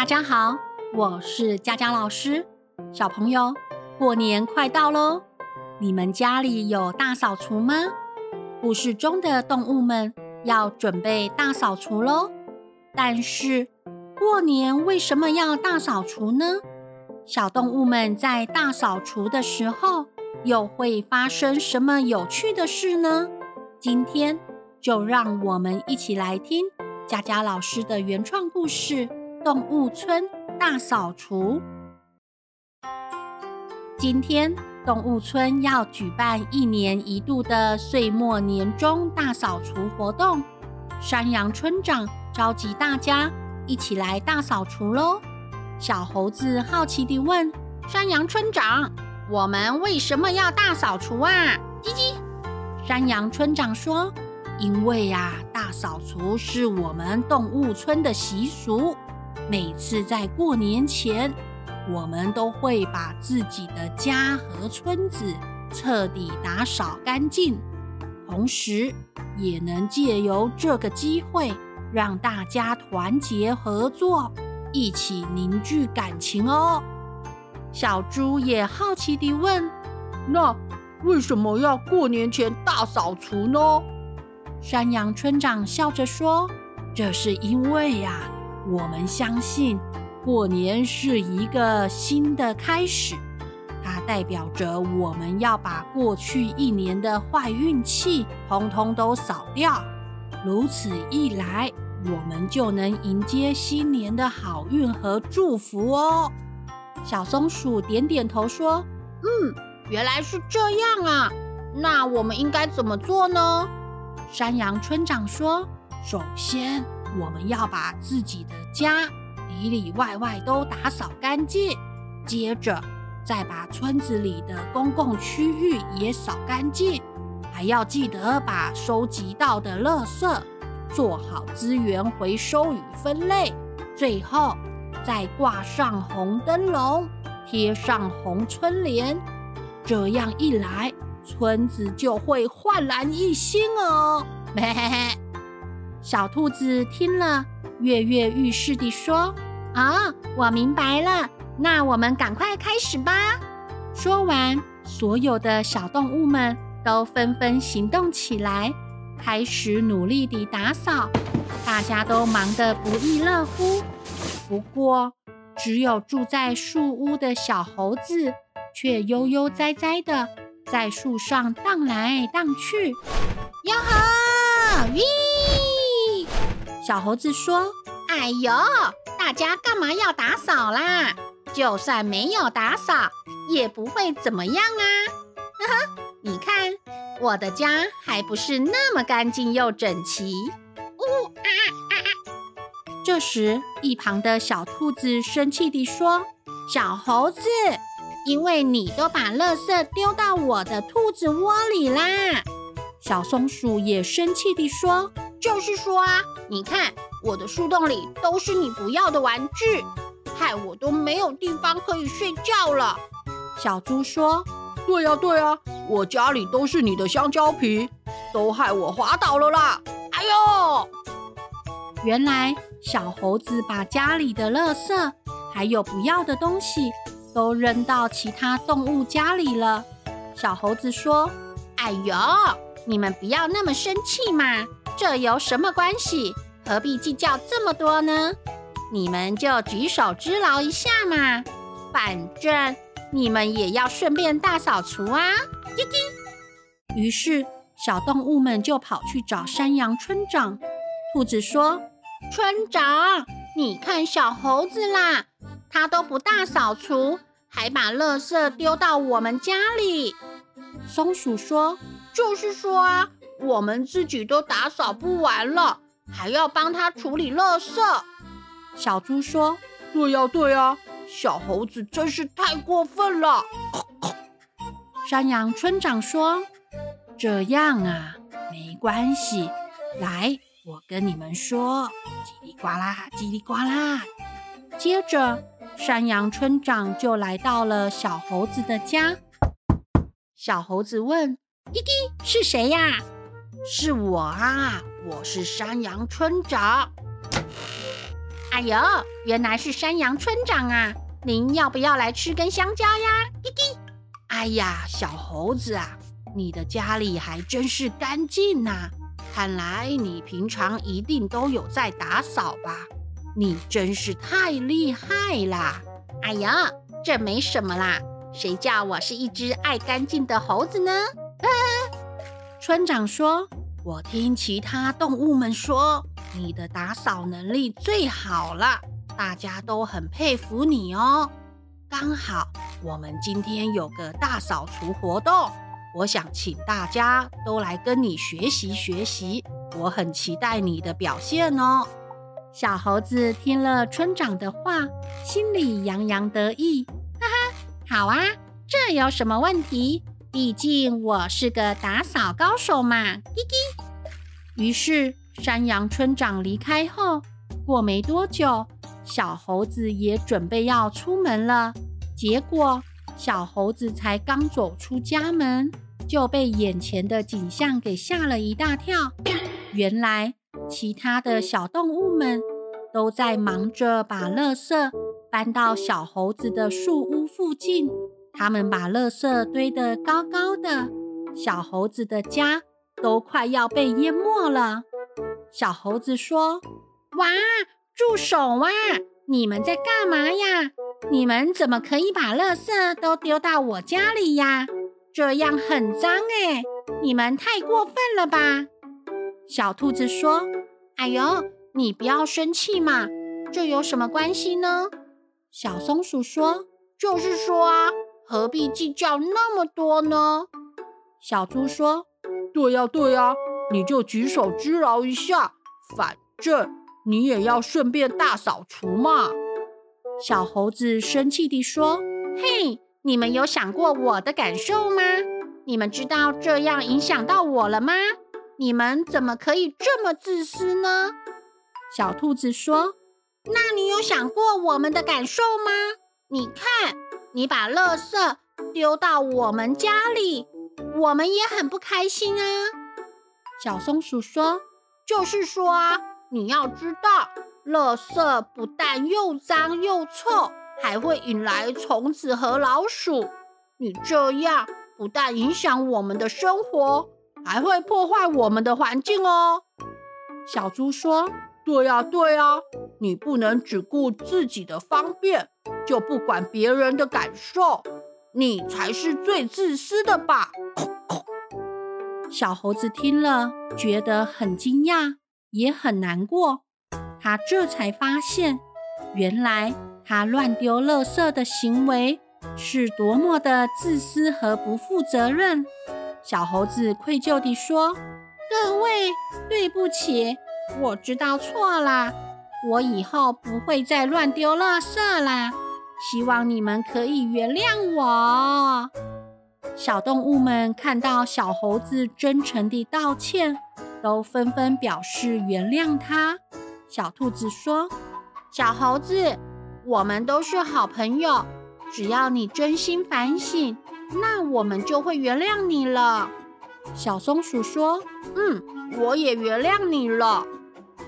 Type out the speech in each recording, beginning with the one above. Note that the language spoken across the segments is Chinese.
大家好，我是佳佳老师。小朋友，过年快到喽，你们家里有大扫除吗？故事中的动物们要准备大扫除喽，但是。过年为什么要大扫除呢？小动物们在大扫除的时候，又会发生什么有趣的事呢？今天就让我们一起来听佳佳老师的原创故事《动物村大扫除》。今天动物村要举办一年一度的岁末年终大扫除活动，山羊村长召集大家。一起来大扫除喽！小猴子好奇地问山羊村长：“我们为什么要大扫除啊？”叽叽，山羊村长说：“因为呀，大扫除是我们动物村的习俗。每次在过年前，我们都会把自己的家和村子彻底打扫干净，同时也能借由这个机会。”让大家团结合作，一起凝聚感情哦。小猪也好奇地问：“那为什么要过年前大扫除呢？”山羊村长笑着说：“这是因为呀，我们相信过年是一个新的开始，它代表着我们要把过去一年的坏运气通通都扫掉。”如此一来，我们就能迎接新年的好运和祝福哦。小松鼠点点头说：“嗯，原来是这样啊。那我们应该怎么做呢？”山羊村长说：“首先，我们要把自己的家里里外外都打扫干净，接着再把村子里的公共区域也扫干净。”还要记得把收集到的垃圾做好资源回收与分类，最后再挂上红灯笼，贴上红春联，这样一来，村子就会焕然一新哦。嘿嘿嘿，小兔子听了，跃跃欲试地说：“啊，我明白了，那我们赶快开始吧。”说完，所有的小动物们。都纷纷行动起来，开始努力地打扫。大家都忙得不亦乐乎。不过，只有住在树屋的小猴子却悠悠哉哉地在树上荡来荡去。哟呵，咦！小猴子说：“哎呦，大家干嘛要打扫啦？就算没有打扫，也不会怎么样啊！”。你看，我的家还不是那么干净又整齐。呜啊啊啊！这时，一旁的小兔子生气地说：“小猴子，因为你都把垃圾丢到我的兔子窝里啦！”小松鼠也生气地说：“就是说啊，你看我的树洞里都是你不要的玩具，害我都没有地方可以睡觉了。”小猪说：“对呀，对呀。”我家里都是你的香蕉皮，都害我滑倒了啦！哎呦！原来小猴子把家里的垃圾还有不要的东西都扔到其他动物家里了。小猴子说：“哎呦，你们不要那么生气嘛，这有什么关系？何必计较这么多呢？你们就举手之劳一下嘛，反正你们也要顺便大扫除啊！”于是，小动物们就跑去找山羊村长。兔子说：“村长，你看小猴子啦，他都不大扫除，还把垃圾丢到我们家里。松鼠说：“就是说啊，我们自己都打扫不完了，还要帮他处理垃圾。”小猪说：“对呀，对呀，小猴子真是太过分了。”山羊村长说：“这样啊，没关系。来，我跟你们说，叽里呱啦，叽里呱啦。”接着，山羊村长就来到了小猴子的家。小猴子问：“滴滴，是谁呀？”“是我啊，我是山羊村长。”哎呦，原来是山羊村长啊！您要不要来吃根香蕉呀？滴滴。哎呀，小猴子啊，你的家里还真是干净呐！看来你平常一定都有在打扫吧？你真是太厉害啦！哎呀，这没什么啦，谁叫我是一只爱干净的猴子呢？村长说：“我听其他动物们说。”你的打扫能力最好了，大家都很佩服你哦。刚好我们今天有个大扫除活动，我想请大家都来跟你学习学习。我很期待你的表现哦。小猴子听了村长的话，心里洋洋得意，哈哈，好啊，这有什么问题？毕竟我是个打扫高手嘛，滴滴。于是。山羊村长离开后，过没多久，小猴子也准备要出门了。结果，小猴子才刚走出家门，就被眼前的景象给吓了一大跳。原来，其他的小动物们都在忙着把垃圾搬到小猴子的树屋附近。他们把垃圾堆得高高的，小猴子的家都快要被淹没了。小猴子说：“哇，住手啊！你们在干嘛呀？你们怎么可以把垃圾都丢到我家里呀？这样很脏哎！你们太过分了吧！”小兔子说：“哎呦，你不要生气嘛，这有什么关系呢？”小松鼠说：“就是说啊，何必计较那么多呢？”小猪说：“对呀，对呀。”你就举手之劳一下，反正你也要顺便大扫除嘛。小猴子生气地说：“嘿，你们有想过我的感受吗？你们知道这样影响到我了吗？你们怎么可以这么自私呢？”小兔子说：“那你有想过我们的感受吗？你看，你把垃圾丢到我们家里，我们也很不开心啊。”小松鼠说：“就是说啊，你要知道，垃圾不但又脏又臭，还会引来虫子和老鼠。你这样不但影响我们的生活，还会破坏我们的环境哦。”小猪说：“对呀，对呀，你不能只顾自己的方便，就不管别人的感受，你才是最自私的吧。”小猴子听了，觉得很惊讶，也很难过。他这才发现，原来他乱丢垃圾的行为是多么的自私和不负责任。小猴子愧疚地说：“各位，对不起，我知道错了，我以后不会再乱丢垃圾啦。希望你们可以原谅我。”小动物们看到小猴子真诚地道歉，都纷纷表示原谅他。小兔子说：“小猴子，我们都是好朋友，只要你真心反省，那我们就会原谅你了。”小松鼠说：“嗯，我也原谅你了。”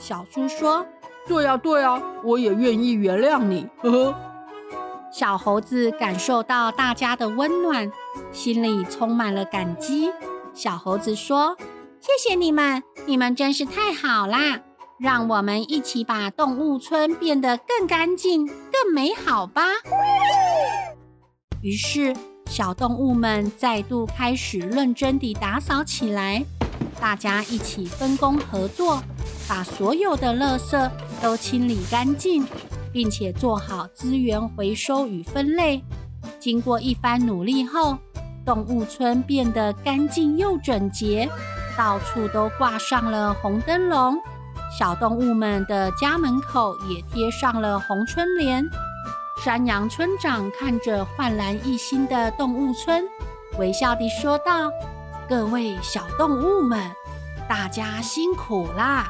小猪说：“对呀，对呀，我也愿意原谅你。”呵呵。小猴子感受到大家的温暖，心里充满了感激。小猴子说：“谢谢你们，你们真是太好啦！让我们一起把动物村变得更干净、更美好吧。”于是，小动物们再度开始认真地打扫起来。大家一起分工合作，把所有的垃圾都清理干净。并且做好资源回收与分类，经过一番努力后，动物村变得干净又整洁，到处都挂上了红灯笼，小动物们的家门口也贴上了红春联。山羊村长看着焕然一新的动物村，微笑地说道：“各位小动物们，大家辛苦啦！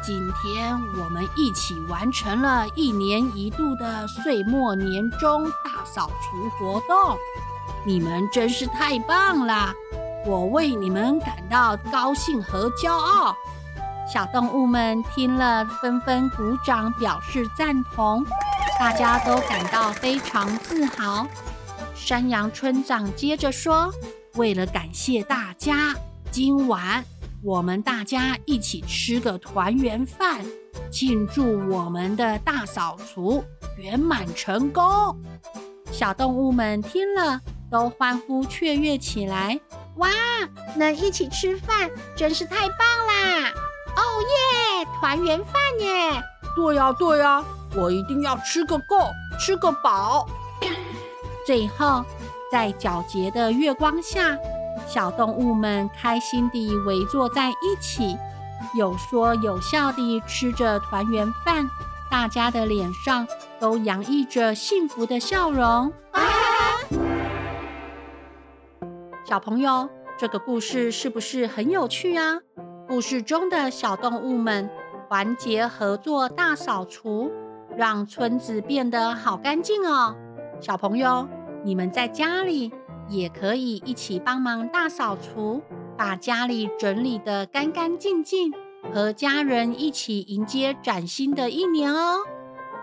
今天我们一起完成了一年一度的岁末年终大扫除活动。”你们真是太棒了，我为你们感到高兴和骄傲。小动物们听了，纷纷鼓掌表示赞同，大家都感到非常自豪。山羊村长接着说：“为了感谢大家，今晚我们大家一起吃个团圆饭，庆祝我们的大扫除圆满成功。”小动物们听了。都欢呼雀跃起来！哇，能一起吃饭真是太棒啦！哦耶，团圆饭耶！对呀对呀，我一定要吃个够，吃个饱。最后，在皎洁的月光下，小动物们开心地围坐在一起，有说有笑地吃着团圆饭，大家的脸上都洋溢着幸福的笑容。小朋友，这个故事是不是很有趣啊？故事中的小动物们团结合作大扫除，让村子变得好干净哦。小朋友，你们在家里也可以一起帮忙大扫除，把家里整理得干干净净，和家人一起迎接崭新的一年哦。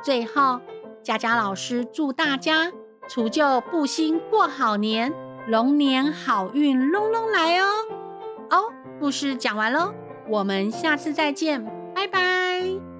最后，佳佳老师祝大家除旧布新过好年。龙年好运隆隆来哦！哦，故事讲完喽，我们下次再见，拜拜。